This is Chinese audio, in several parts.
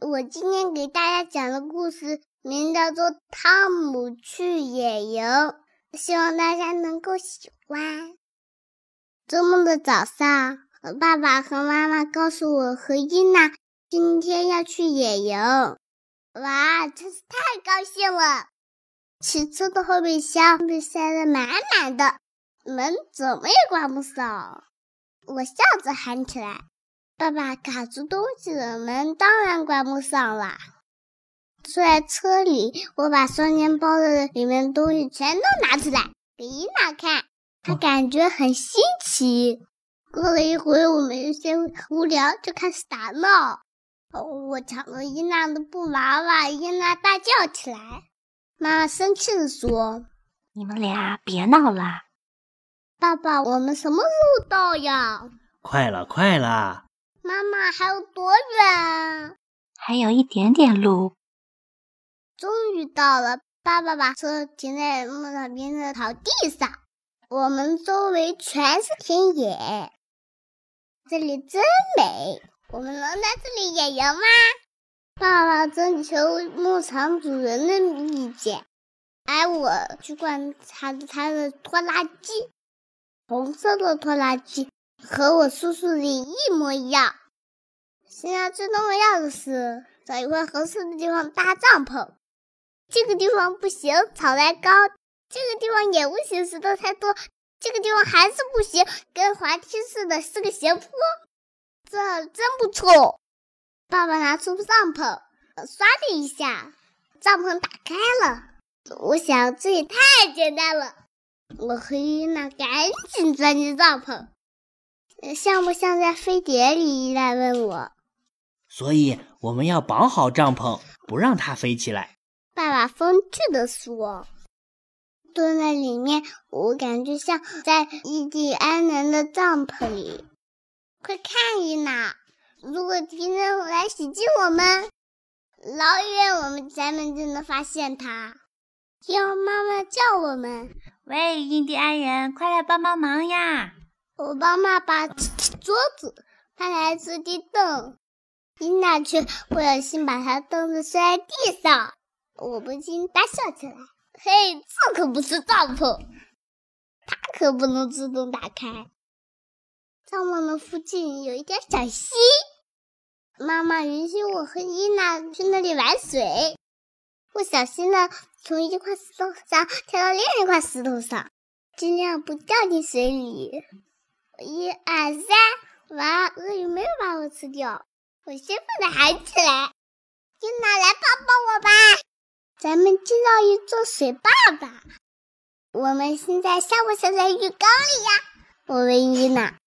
我今天给大家讲的故事名叫做《汤姆去野营》，希望大家能够喜欢。周末的早上，爸爸和妈妈告诉我和伊娜今天要去野营，哇，真是太高兴了！汽车的后备箱被塞得满满的，门怎么也关不上，我笑着喊起来。爸爸卡住东西了，门当然关不上啦。坐在车里，我把双肩包的里面东西全都拿出来给伊娜看，她感觉很新奇。过了一会，我们有些无聊，就开始打闹。我抢了伊娜的布娃娃，伊娜大叫起来。妈妈生气地说：“你们俩别闹了。”爸爸，我们什么时候到呀？快了，快了。妈妈，还有多远？还有一点点路。终于到了。爸爸把车停在牧场边的草地上。我们周围全是田野，这里真美。我们能在这里野营吗？爸爸征求牧场主人的意见，而我去观察他的拖拉机，红色的拖拉机。和我叔叔的一模一样。现在最重要的是找一块合适的地方搭帐篷。这个地方不行，草太高；这个地方也不行，石头太多；这个地方还是不行，跟滑梯似的，是个斜坡。这真不错。爸爸拿出帐篷，刷的一下，帐篷打开了。我想这也太简单了。我和伊娜赶紧钻进帐篷。像不像在飞碟里？依赖问我。所以我们要绑好帐篷，不让它飞起来。爸爸风趣地说。蹲在里面，我感觉像在印第安人的帐篷里。快看，一娜！如果敌人来袭击我们，老远我们咱们就能发现他。听妈妈叫我们：“喂，印第安人，快来帮帮忙呀！”我帮妈把桌子搬来坐地凳，伊娜却不小心把她凳子摔在地上，我不禁大笑起来。嘿，这可不是帐篷，它可不能自动打开。帐篷的附近有一条小溪，妈妈允许我和伊娜去那里玩水。我小心的从一块石头上跳到另一块石头上，尽量不掉进水里。一二三，哇！鳄鱼没有把我吃掉，我兴奋的喊起来：“伊娜，来抱抱我吧！咱们建造一座水坝吧！我们现在像不像在浴缸里呀？”我问伊娜。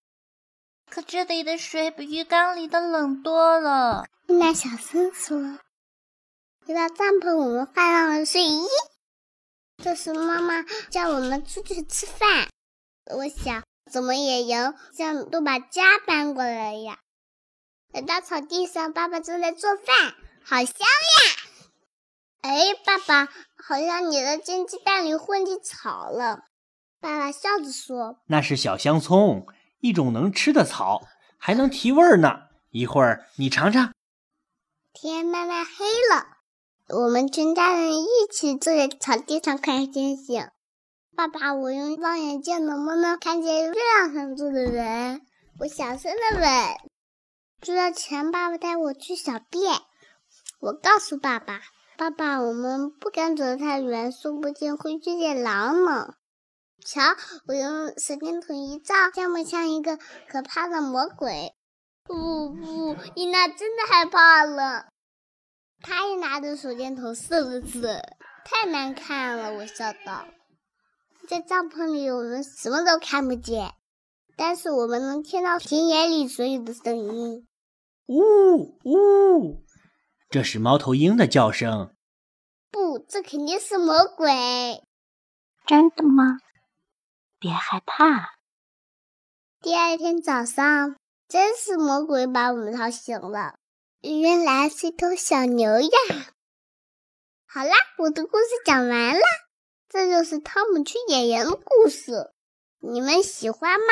可这里的水比浴缸里的冷多了。伊娜小声说。回到帐篷，我们换上了睡衣。这时，妈妈叫我们出去吃饭。我想。怎么野营像都把家搬过来呀？来到草地上，爸爸正在做饭，好香呀！哎，爸爸，好像你的煎鸡蛋里混进草了。爸爸笑着说：“那是小香葱，一种能吃的草，还能提味儿呢。一会儿你尝尝。”天慢慢黑了，我们全家人一起坐在草地上看星星。爸爸，我用望远镜能不能看见月亮上住的人？我小声的问。睡觉前，爸爸带我去小便。我告诉爸爸：“爸爸，我们不敢走得太远，说不定会遇见狼呢。”瞧，我用手电筒一照，像不像一个可怕的魔鬼？不不，伊娜真的害怕了。她也拿着手电筒试了试，太难看了。我笑道。在帐篷里，我们什么都看不见，但是我们能听到田野里所有的声音。呜呜，这是猫头鹰的叫声。不，这肯定是魔鬼。真的吗？别害怕。第二天早上，真是魔鬼把我们吵醒了。原来是头小牛呀！好啦，我的故事讲完啦。这就是汤姆去野营的故事，你们喜欢吗？